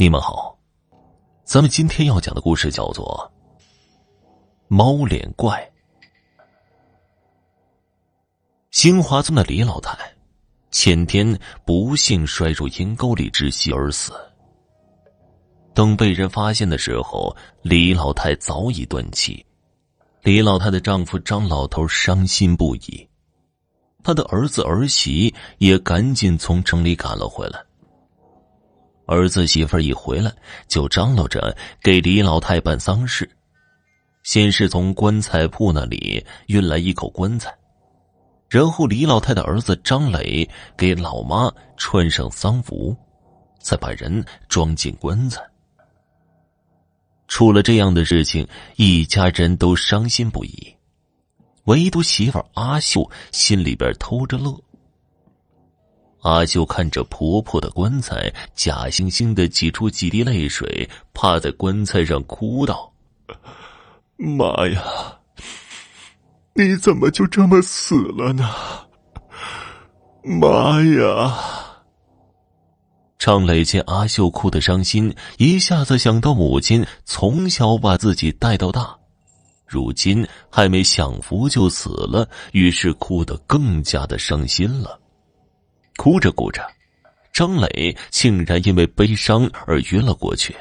你们好，咱们今天要讲的故事叫做《猫脸怪》。兴华村的李老太前天不幸摔入阴沟里窒息而死。等被人发现的时候，李老太早已断气。李老太的丈夫张老头伤心不已，他的儿子儿媳也赶紧从城里赶了回来。儿子媳妇一回来，就张罗着给李老太办丧事。先是从棺材铺那里运来一口棺材，然后李老太的儿子张磊给老妈穿上丧服，再把人装进棺材。出了这样的事情，一家人都伤心不已，唯独媳妇阿秀心里边偷着乐。阿秀看着婆婆的棺材，假惺惺的挤出几滴泪水，趴在棺材上哭道：“妈呀，你怎么就这么死了呢？妈呀！”张磊见阿秀哭得伤心，一下子想到母亲从小把自己带到大，如今还没享福就死了，于是哭得更加的伤心了。哭着哭着，张磊竟然因为悲伤而晕了过去。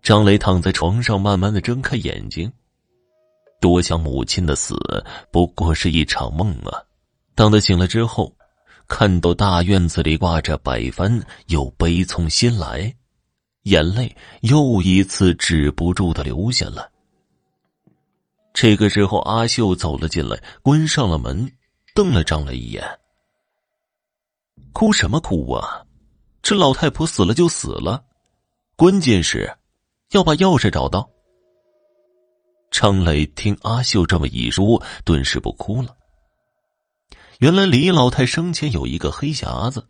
张磊躺在床上，慢慢的睁开眼睛，多想母亲的死不过是一场梦啊！当他醒了之后，看到大院子里挂着百帆，又悲从心来，眼泪又一次止不住的流下了。这个时候，阿秀走了进来，关上了门，瞪了张磊一眼。哭什么哭啊！这老太婆死了就死了，关键是要把钥匙找到。张磊听阿秀这么一说，顿时不哭了。原来李老太生前有一个黑匣子，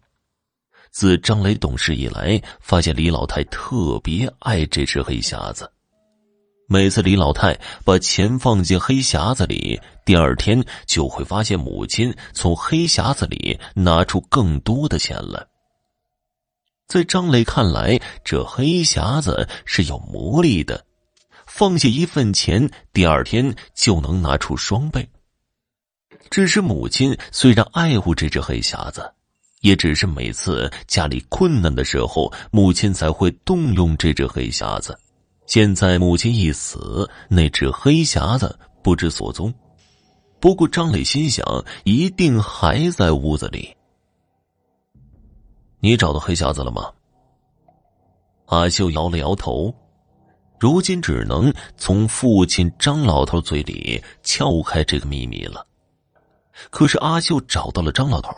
自张磊懂事以来，发现李老太特别爱这只黑匣子。每次李老太把钱放进黑匣子里，第二天就会发现母亲从黑匣子里拿出更多的钱来。在张磊看来，这黑匣子是有魔力的，放下一份钱，第二天就能拿出双倍。只是母亲虽然爱护这只黑匣子，也只是每次家里困难的时候，母亲才会动用这只黑匣子。现在母亲一死，那只黑匣子不知所踪。不过张磊心想，一定还在屋子里。你找到黑匣子了吗？阿秀摇了摇头，如今只能从父亲张老头嘴里撬开这个秘密了。可是阿秀找到了张老头，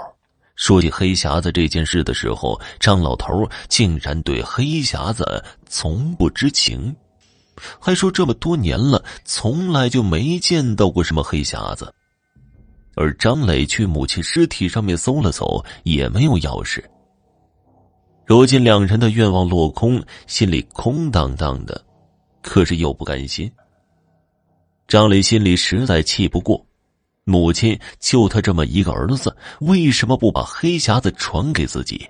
说起黑匣子这件事的时候，张老头竟然对黑匣子从不知情，还说这么多年了，从来就没见到过什么黑匣子。而张磊去母亲尸体上面搜了搜，也没有钥匙。如今两人的愿望落空，心里空荡荡的，可是又不甘心。张磊心里实在气不过。母亲就他这么一个儿子，为什么不把黑匣子传给自己？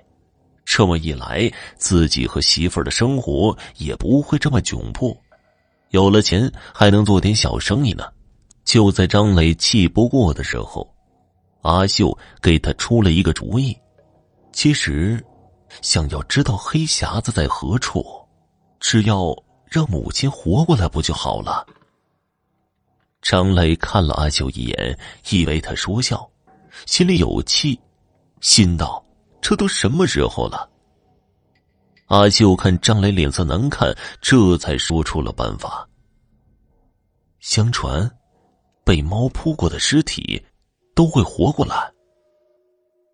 这么一来，自己和媳妇儿的生活也不会这么窘迫，有了钱还能做点小生意呢。就在张磊气不过的时候，阿秀给他出了一个主意。其实，想要知道黑匣子在何处，只要让母亲活过来不就好了？张磊看了阿秀一眼，以为他说笑，心里有气，心道：“这都什么时候了？”阿秀看张磊脸色难看，这才说出了办法。相传，被猫扑过的尸体都会活过来。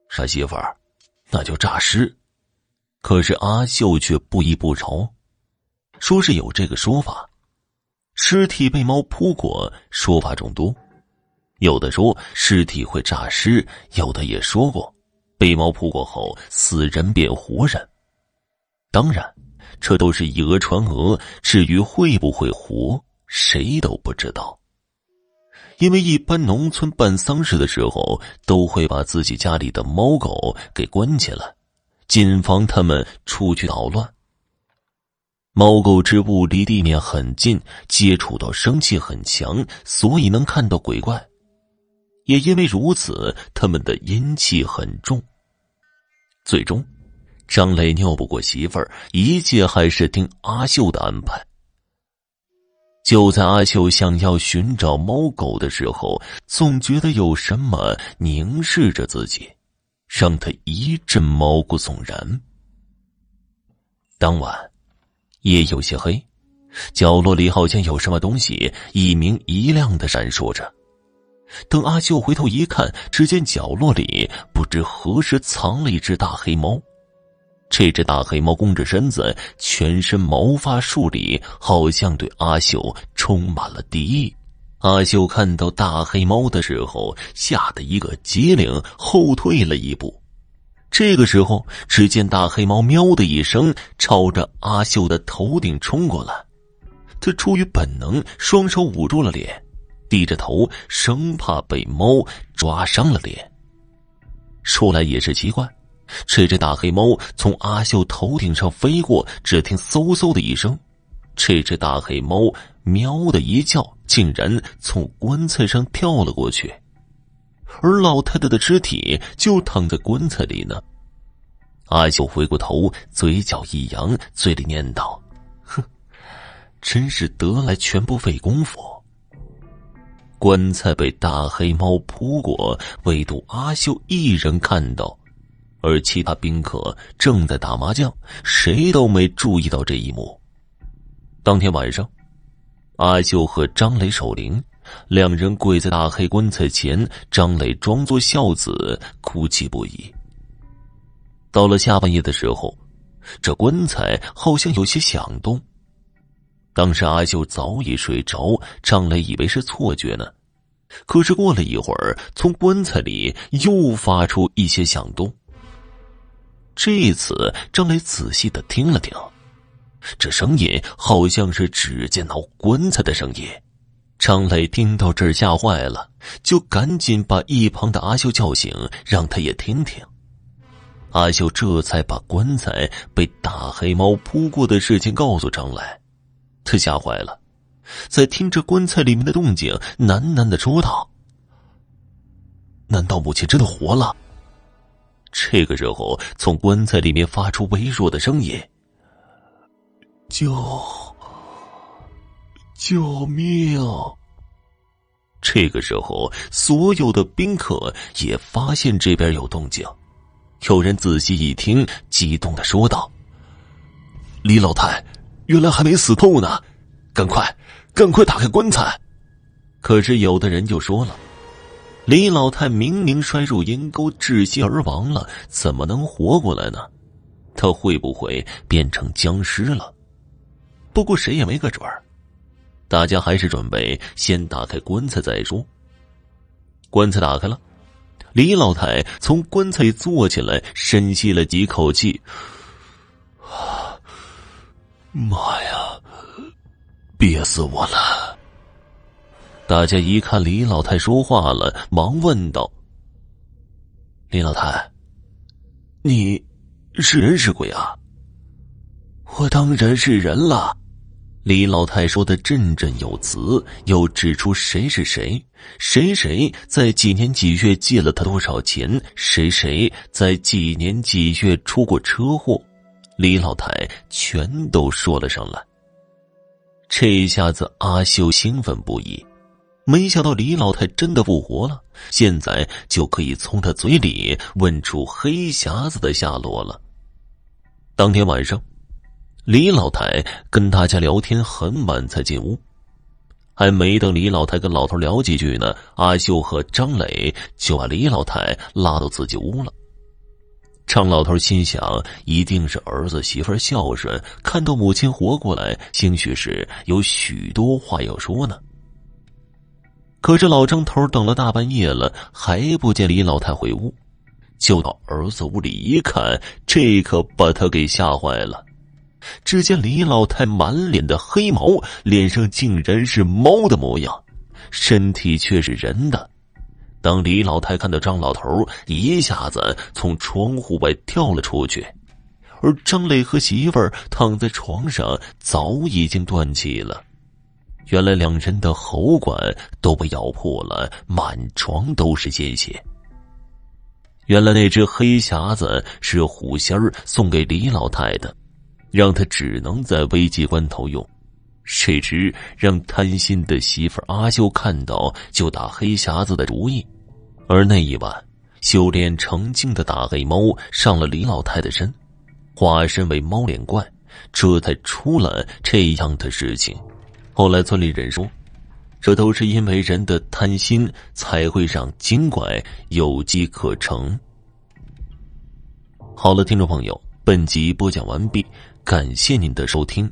傻媳妇儿，那就诈尸。可是阿秀却不依不饶，说是有这个说法。尸体被猫扑过，说法众多，有的说尸体会诈尸，有的也说过被猫扑过后死人变活人。当然，这都是以讹传讹。至于会不会活，谁都不知道。因为一般农村办丧事的时候，都会把自己家里的猫狗给关起来，谨防他们出去捣乱。猫狗之物离地面很近，接触到生气很强，所以能看到鬼怪。也因为如此，他们的阴气很重。最终，张磊拗不过媳妇儿，一切还是听阿秀的安排。就在阿秀想要寻找猫狗的时候，总觉得有什么凝视着自己，让他一阵毛骨悚然。当晚。夜有些黑，角落里好像有什么东西一明一亮的闪烁着。等阿秀回头一看，只见角落里不知何时藏了一只大黑猫。这只大黑猫弓着身子，全身毛发竖立，好像对阿秀充满了敌意。阿秀看到大黑猫的时候，吓得一个机灵，后退了一步。这个时候，只见大黑猫“喵”的一声，朝着阿秀的头顶冲过来。他出于本能，双手捂住了脸，低着头，生怕被猫抓伤了脸。说来也是奇怪，这只大黑猫从阿秀头顶上飞过，只听“嗖嗖”的一声，这只大黑猫“喵”的一叫，竟然从棺材上跳了过去。而老太太的尸体就躺在棺材里呢。阿秀回过头，嘴角一扬，嘴里念叨：“哼，真是得来全不费工夫。”棺材被大黑猫扑过，唯独阿秀一人看到，而其他宾客正在打麻将，谁都没注意到这一幕。当天晚上，阿秀和张磊守灵。两人跪在大黑棺材前，张磊装作孝子，哭泣不已。到了下半夜的时候，这棺材好像有些响动。当时阿秀早已睡着，张磊以为是错觉呢。可是过了一会儿，从棺材里又发出一些响动。这次张磊仔细的听了听，这声音好像是指尖挠棺材的声音。张磊听到这儿吓坏了，就赶紧把一旁的阿秀叫醒，让他也听听。阿秀这才把棺材被大黑猫扑过的事情告诉张磊，他吓坏了，在听着棺材里面的动静，喃喃的说道：“难道母亲真的活了？”这个时候，从棺材里面发出微弱的声音：“救！”救命！这个时候，所有的宾客也发现这边有动静。有人仔细一听，激动的说道：“李老太，原来还没死透呢！赶快，赶快打开棺材！”可是有的人就说了：“李老太明明摔入阴沟窒息而亡了，怎么能活过来呢？他会不会变成僵尸了？”不过谁也没个准儿。大家还是准备先打开棺材再说。棺材打开了，李老太从棺材里坐起来，深吸了几口气。妈呀！憋死我了！大家一看李老太说话了，忙问道：“李老太，你是人是鬼啊？”我当然是人了。李老太说的振振有词，又指出谁是谁，谁谁在几年几月借了他多少钱，谁谁在几年几月出过车祸，李老太全都说了上来。这一下子，阿秀兴奋不已，没想到李老太真的复活了，现在就可以从他嘴里问出黑匣子的下落了。当天晚上。李老太跟大家聊天很晚才进屋，还没等李老太跟老头聊几句呢，阿秀和张磊就把李老太拉到自己屋了。张老头心想，一定是儿子媳妇孝顺，看到母亲活过来，兴许是有许多话要说呢。可是老张头等了大半夜了，还不见李老太回屋，就到儿子屋里一看，这可把他给吓坏了。只见李老太满脸的黑毛，脸上竟然是猫的模样，身体却是人的。当李老太看到张老头，一下子从窗户外跳了出去，而张磊和媳妇儿躺在床上，早已经断气了。原来两人的喉管都被咬破了，满床都是鲜血。原来那只黑匣子是虎仙儿送给李老太的，让他只能在危急关头用。谁知让贪心的媳妇阿秀看到，就打黑匣子的主意。而那一晚，修炼成精的大黑猫上了李老太的身，化身为猫脸怪，这才出了这样的事情。后来村里人说，这都是因为人的贪心才会让精怪有机可乘。好了，听众朋友，本集播讲完毕，感谢您的收听。